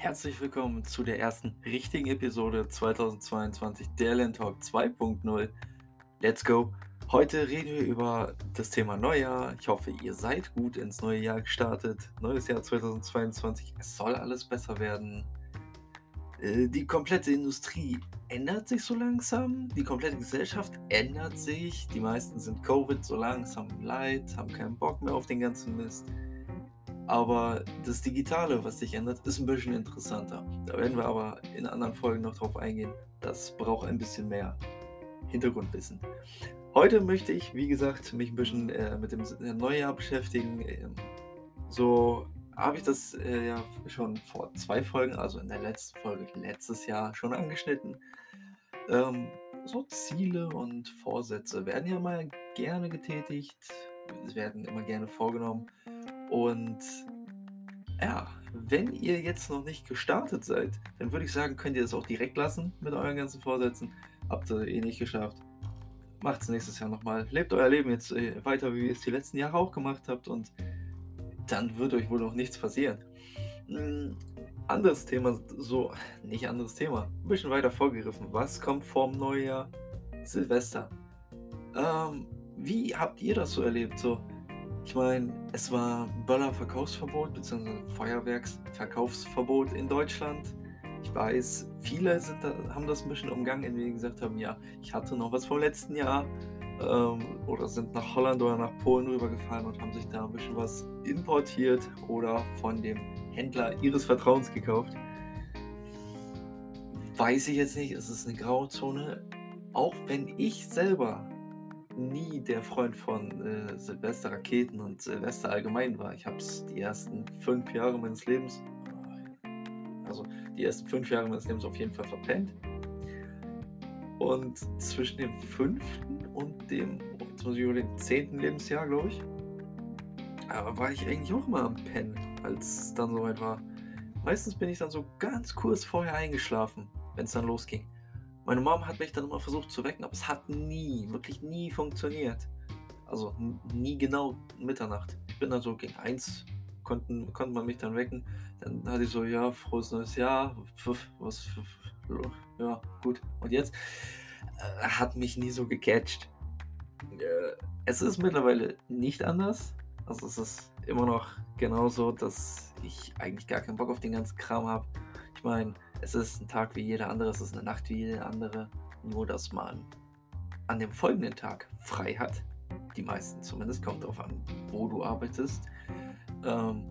Herzlich willkommen zu der ersten richtigen Episode 2022 der Land Talk 2.0. Let's go! Heute reden wir über das Thema Neujahr. Ich hoffe, ihr seid gut ins neue Jahr gestartet. Neues Jahr 2022. Es soll alles besser werden. Äh, die komplette Industrie ändert sich so langsam. Die komplette Gesellschaft ändert sich. Die meisten sind Covid so langsam leid, haben keinen Bock mehr auf den ganzen Mist. Aber das Digitale, was sich ändert, ist ein bisschen interessanter. Da werden wir aber in anderen Folgen noch drauf eingehen. Das braucht ein bisschen mehr Hintergrundwissen. Heute möchte ich, wie gesagt, mich ein bisschen äh, mit dem Neujahr beschäftigen. Ähm, so habe ich das äh, ja schon vor zwei Folgen, also in der letzten Folge letztes Jahr schon angeschnitten. Ähm, so Ziele und Vorsätze werden ja mal gerne getätigt, werden immer gerne vorgenommen. Und ja, wenn ihr jetzt noch nicht gestartet seid, dann würde ich sagen, könnt ihr das auch direkt lassen mit euren ganzen Vorsätzen. Habt ihr eh nicht geschafft. Macht es nächstes Jahr nochmal. Lebt euer Leben jetzt äh, weiter, wie ihr es die letzten Jahre auch gemacht habt und dann wird euch wohl noch nichts passieren. Hm, anderes Thema, so, nicht anderes Thema, ein bisschen weiter vorgegriffen. Was kommt vorm Neujahr? Silvester. Ähm, wie habt ihr das so erlebt? So, ich meine, es war Böllerverkaufsverbot bzw. Feuerwerksverkaufsverbot in Deutschland. Ich weiß, viele da, haben das ein bisschen umgangen, indem sie gesagt haben, ja, ich hatte noch was vom letzten Jahr ähm, oder sind nach Holland oder nach Polen rübergefahren und haben sich da ein bisschen was importiert oder von dem Händler ihres Vertrauens gekauft. Weiß ich jetzt nicht, es ist eine Grauzone. Auch wenn ich selber nie der Freund von äh, Silvesterraketen und Silvester allgemein war. Ich habe es die ersten fünf Jahre meines Lebens, also die ersten fünf Jahre meines Lebens auf jeden Fall verpennt. Und zwischen dem fünften und dem, den zehnten Lebensjahr, glaube ich, aber war ich eigentlich auch immer am Pennen, als es dann soweit war. Meistens bin ich dann so ganz kurz vorher eingeschlafen, wenn es dann losging. Meine Mom hat mich dann immer versucht zu wecken, aber es hat nie, wirklich nie funktioniert. Also nie genau Mitternacht. Ich bin dann so gegen eins, konnten, konnte man mich dann wecken. Dann hatte ich so, ja, frohes neues Jahr. Was, ja, gut. Und jetzt äh, hat mich nie so gecatcht. Äh, es ist mittlerweile nicht anders. Also es ist immer noch genauso, dass ich eigentlich gar keinen Bock auf den ganzen Kram habe. Ich meine, es ist ein Tag wie jeder andere, es ist eine Nacht wie jede andere. Nur, dass man an dem folgenden Tag frei hat. Die meisten zumindest, kommt darauf an, wo du arbeitest. Ähm,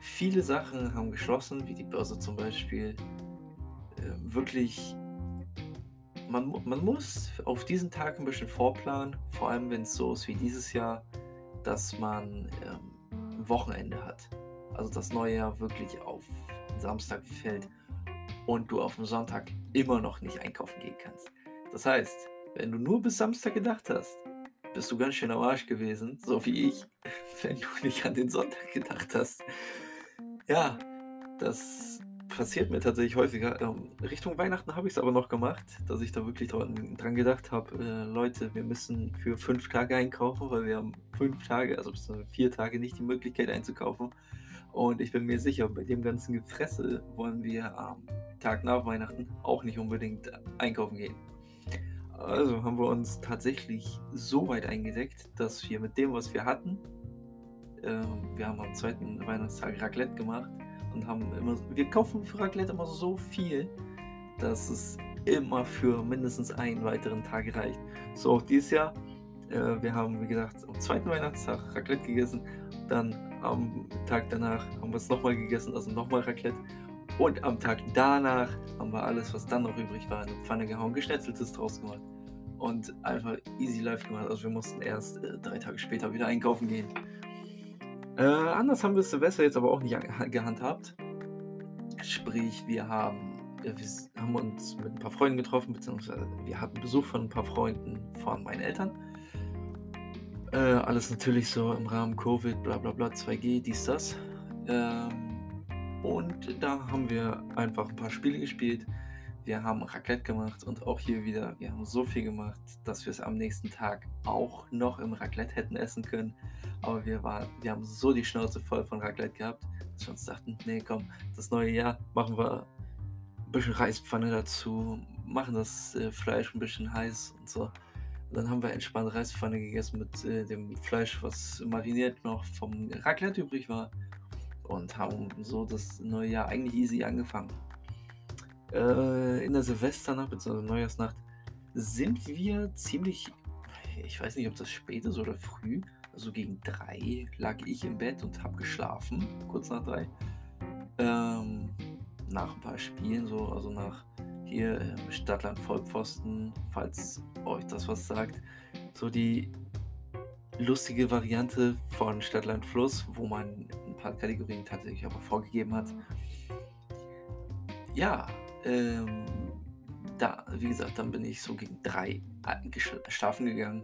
viele Sachen haben geschlossen, wie die Börse zum Beispiel. Äh, wirklich, man, man muss auf diesen Tag ein bisschen vorplanen, vor allem wenn es so ist wie dieses Jahr, dass man ähm, Wochenende hat. Also das neue Jahr wirklich auf Samstag fällt und du auf dem Sonntag immer noch nicht einkaufen gehen kannst. Das heißt, wenn du nur bis Samstag gedacht hast, bist du ganz schön am Arsch gewesen, so wie ich, wenn du nicht an den Sonntag gedacht hast. Ja, das passiert mir tatsächlich häufiger. Ähm, Richtung Weihnachten habe ich es aber noch gemacht, dass ich da wirklich dran, dran gedacht habe, äh, Leute, wir müssen für fünf Tage einkaufen, weil wir haben fünf Tage, also bis vier Tage nicht die Möglichkeit einzukaufen. Und ich bin mir sicher, bei dem ganzen Gefresse wollen wir am Tag nach Weihnachten auch nicht unbedingt einkaufen gehen. Also haben wir uns tatsächlich so weit eingedeckt, dass wir mit dem, was wir hatten, äh, wir haben am zweiten Weihnachtstag Raclette gemacht und haben immer, wir kaufen für Raclette immer so viel, dass es immer für mindestens einen weiteren Tag reicht. So auch dieses Jahr. Äh, wir haben, wie gesagt, am zweiten Weihnachtstag Raclette gegessen, dann am Tag danach haben wir es nochmal gegessen, also nochmal Raclette. Und am Tag danach haben wir alles, was dann noch übrig war, in eine Pfanne gehauen, geschnetzeltes draus gemacht. Und einfach easy life gemacht. Also wir mussten erst äh, drei Tage später wieder einkaufen gehen. Äh, anders haben wir Silvester jetzt aber auch nicht gehandhabt. Sprich, wir haben, wir haben uns mit ein paar Freunden getroffen, beziehungsweise wir hatten Besuch von ein paar Freunden von meinen Eltern. Äh, alles natürlich so im Rahmen Covid, bla bla bla, 2G, dies, das. Ähm, und da haben wir einfach ein paar Spiele gespielt. wir haben Raclette gemacht und auch hier wieder, wir haben so viel gemacht, dass wir es am nächsten Tag auch noch im Raclette hätten essen können. Aber wir, waren, wir haben so die Schnauze voll von Raclette gehabt, dass wir uns dachten, nee, komm, das neue Jahr machen wir ein bisschen Reispfanne dazu, machen das äh, Fleisch ein bisschen heiß und so. Dann haben wir entspannt Reispfanne gegessen mit äh, dem Fleisch, was mariniert noch vom Raclette übrig war. Und haben so das neue Jahr eigentlich easy angefangen. Äh, in der Silvesternacht bzw. Neujahrsnacht sind wir ziemlich, ich weiß nicht, ob das spät ist oder früh, also gegen drei lag ich im Bett und habe geschlafen, kurz nach drei. Ähm, nach ein paar Spielen, so, also nach hier ähm, Stadtland Vollpfosten, falls euch das was sagt. So die lustige Variante von Stadtland Fluss, wo man ein paar Kategorien tatsächlich aber vorgegeben hat. Ja, ähm, da, wie gesagt, dann bin ich so gegen drei schlafen gegangen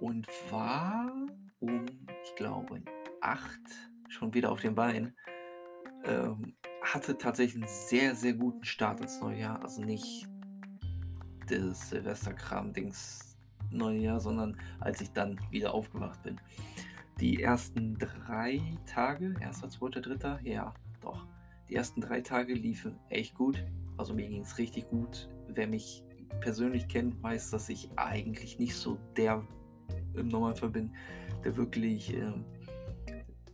und war um, ich glaube, acht schon wieder auf den Beinen. Ähm, hatte tatsächlich einen sehr, sehr guten Start ins neue Jahr. Also nicht das Silvesterkram-Dings neue Jahr, sondern als ich dann wieder aufgewacht bin. Die ersten drei Tage, erster, zweiter, dritter, ja, doch. Die ersten drei Tage liefen echt gut. Also mir ging es richtig gut. Wer mich persönlich kennt, weiß, dass ich eigentlich nicht so der im Normalfall bin, der wirklich, äh,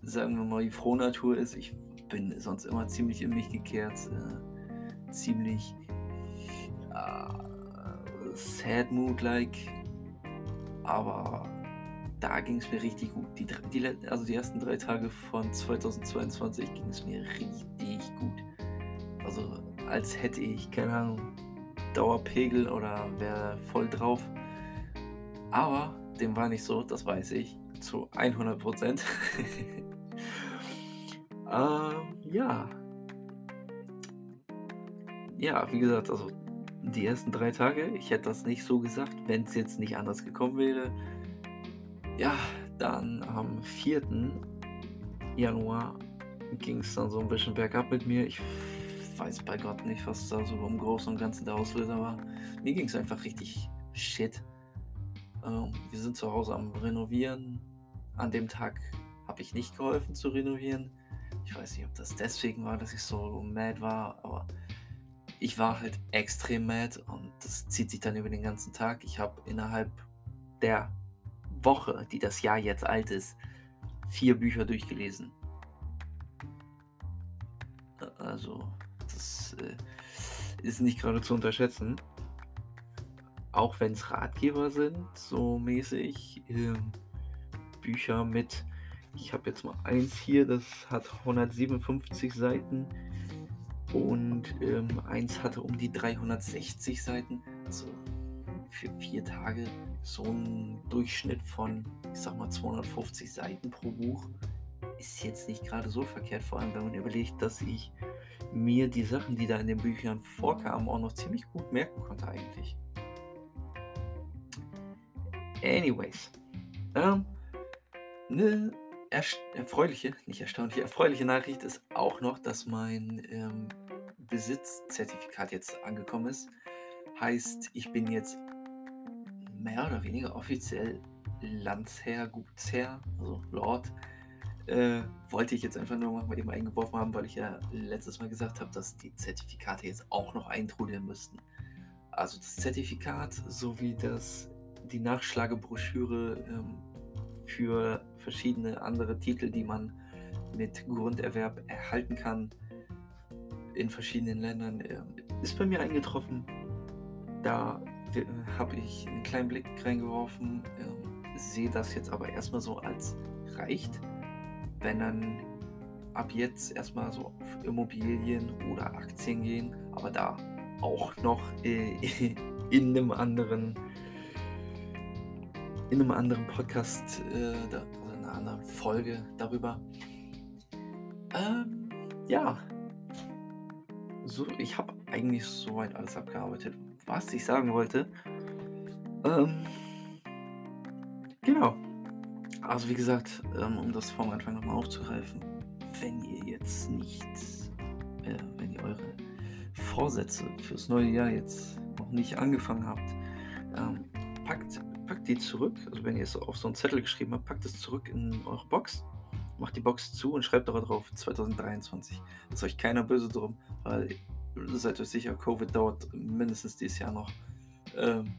sagen wir mal, die Frohnatur ist. Ich bin sonst immer ziemlich in mich gekehrt, äh, ziemlich äh, sad mood-like. Aber da ging es mir richtig gut. Die, die, also die ersten drei Tage von 2022 ging es mir richtig gut. Also als hätte ich, keine Ahnung, Dauerpegel oder wäre voll drauf. Aber dem war nicht so, das weiß ich zu 100 Prozent. ähm, ja. Ja, wie gesagt, also die ersten drei Tage, ich hätte das nicht so gesagt, wenn es jetzt nicht anders gekommen wäre. Ja, dann am 4. Januar ging es dann so ein bisschen bergab mit mir. Ich weiß bei Gott nicht, was da so im Großen und Ganzen der Auslöser war. Mir ging es einfach richtig shit. Ähm, wir sind zu Hause am Renovieren. An dem Tag habe ich nicht geholfen zu renovieren. Ich weiß nicht, ob das deswegen war, dass ich so mad war, aber ich war halt extrem mad und das zieht sich dann über den ganzen Tag. Ich habe innerhalb der Woche, die das Jahr jetzt alt ist, vier Bücher durchgelesen. Also das äh, ist nicht gerade zu unterschätzen. Auch wenn es Ratgeber sind, so mäßig. Äh, Bücher mit, ich habe jetzt mal eins hier, das hat 157 Seiten. Und ähm, eins hatte um die 360 Seiten. Also für vier Tage so ein Durchschnitt von, ich sag mal, 250 Seiten pro Buch ist jetzt nicht gerade so verkehrt, vor allem wenn man überlegt, dass ich mir die Sachen, die da in den Büchern vorkamen, auch noch ziemlich gut merken konnte eigentlich. Anyways, ähm, eine erfreuliche, nicht erstaunliche, erfreuliche Nachricht ist auch noch, dass mein ähm, Besitzzertifikat jetzt angekommen ist. Heißt, ich bin jetzt mehr oder weniger offiziell Landsherr, Gutsherr, also Lord äh, wollte ich jetzt einfach nur mal eben eingeworfen haben, weil ich ja letztes Mal gesagt habe, dass die Zertifikate jetzt auch noch eintrudeln müssten. Also das Zertifikat sowie das, die Nachschlagebroschüre ähm, für verschiedene andere Titel, die man mit Grunderwerb erhalten kann in verschiedenen Ländern, äh, ist bei mir eingetroffen. Da äh, habe ich einen kleinen Blick reingeworfen, äh, sehe das jetzt aber erstmal so als reicht. Wenn dann ab jetzt erstmal so auf Immobilien oder Aktien gehen, aber da auch noch äh, in einem anderen in einem anderen Podcast äh, oder in einer anderen Folge darüber. Ähm, ja, so ich habe eigentlich soweit alles abgearbeitet, was ich sagen wollte. Ähm, genau. Also wie gesagt, ähm, um das vom Anfang nochmal aufzugreifen, wenn ihr jetzt nicht, äh, wenn ihr eure Vorsätze fürs neue Jahr jetzt noch nicht angefangen habt, ähm, packt, packt die zurück. Also wenn ihr es auf so einen Zettel geschrieben habt, packt es zurück in eure Box, macht die Box zu und schreibt darauf 2023. Das ist euch keiner böse drum, weil seid euch sicher, Covid dauert mindestens dieses Jahr noch. Ähm,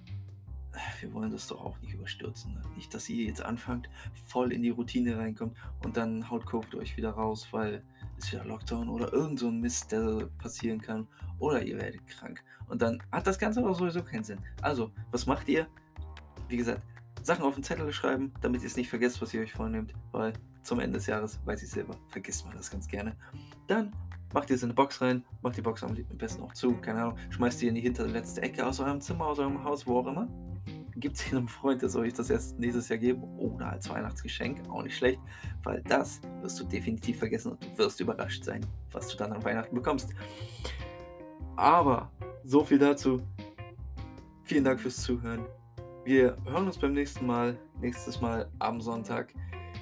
wir wollen das doch auch nicht überstürzen. Ne? Nicht, dass ihr jetzt anfangt, voll in die Routine reinkommt und dann haut Covid euch wieder raus, weil es wieder Lockdown oder irgend so ein Mist, der passieren kann. Oder ihr werdet krank. Und dann hat das Ganze auch sowieso keinen Sinn. Also, was macht ihr? Wie gesagt, Sachen auf den Zettel schreiben, damit ihr es nicht vergesst, was ihr euch vornehmt, weil zum Ende des Jahres, weiß ich selber, vergisst man das ganz gerne. Dann macht ihr es in eine Box rein, macht die Box am besten auch zu, keine Ahnung, schmeißt ihr in die hinterletzte Ecke aus eurem Zimmer, aus eurem Haus, wo auch immer gibt es einem Freund, der soll euch das erst nächstes Jahr geben oder als Weihnachtsgeschenk, auch nicht schlecht, weil das wirst du definitiv vergessen und du wirst überrascht sein, was du dann an Weihnachten bekommst. Aber so viel dazu. Vielen Dank fürs Zuhören. Wir hören uns beim nächsten Mal. Nächstes Mal am Sonntag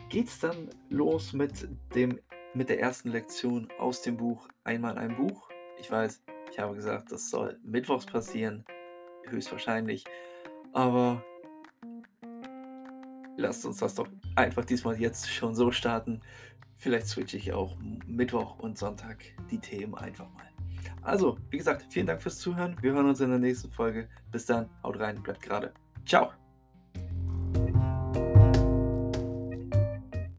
geht's dann los mit dem mit der ersten Lektion aus dem Buch Einmal ein Buch. Ich weiß, ich habe gesagt, das soll mittwochs passieren, höchstwahrscheinlich. Aber lasst uns das doch einfach diesmal jetzt schon so starten. Vielleicht switche ich auch Mittwoch und Sonntag die Themen einfach mal. Also, wie gesagt, vielen Dank fürs Zuhören. Wir hören uns in der nächsten Folge. Bis dann, haut rein, bleibt gerade. Tchau!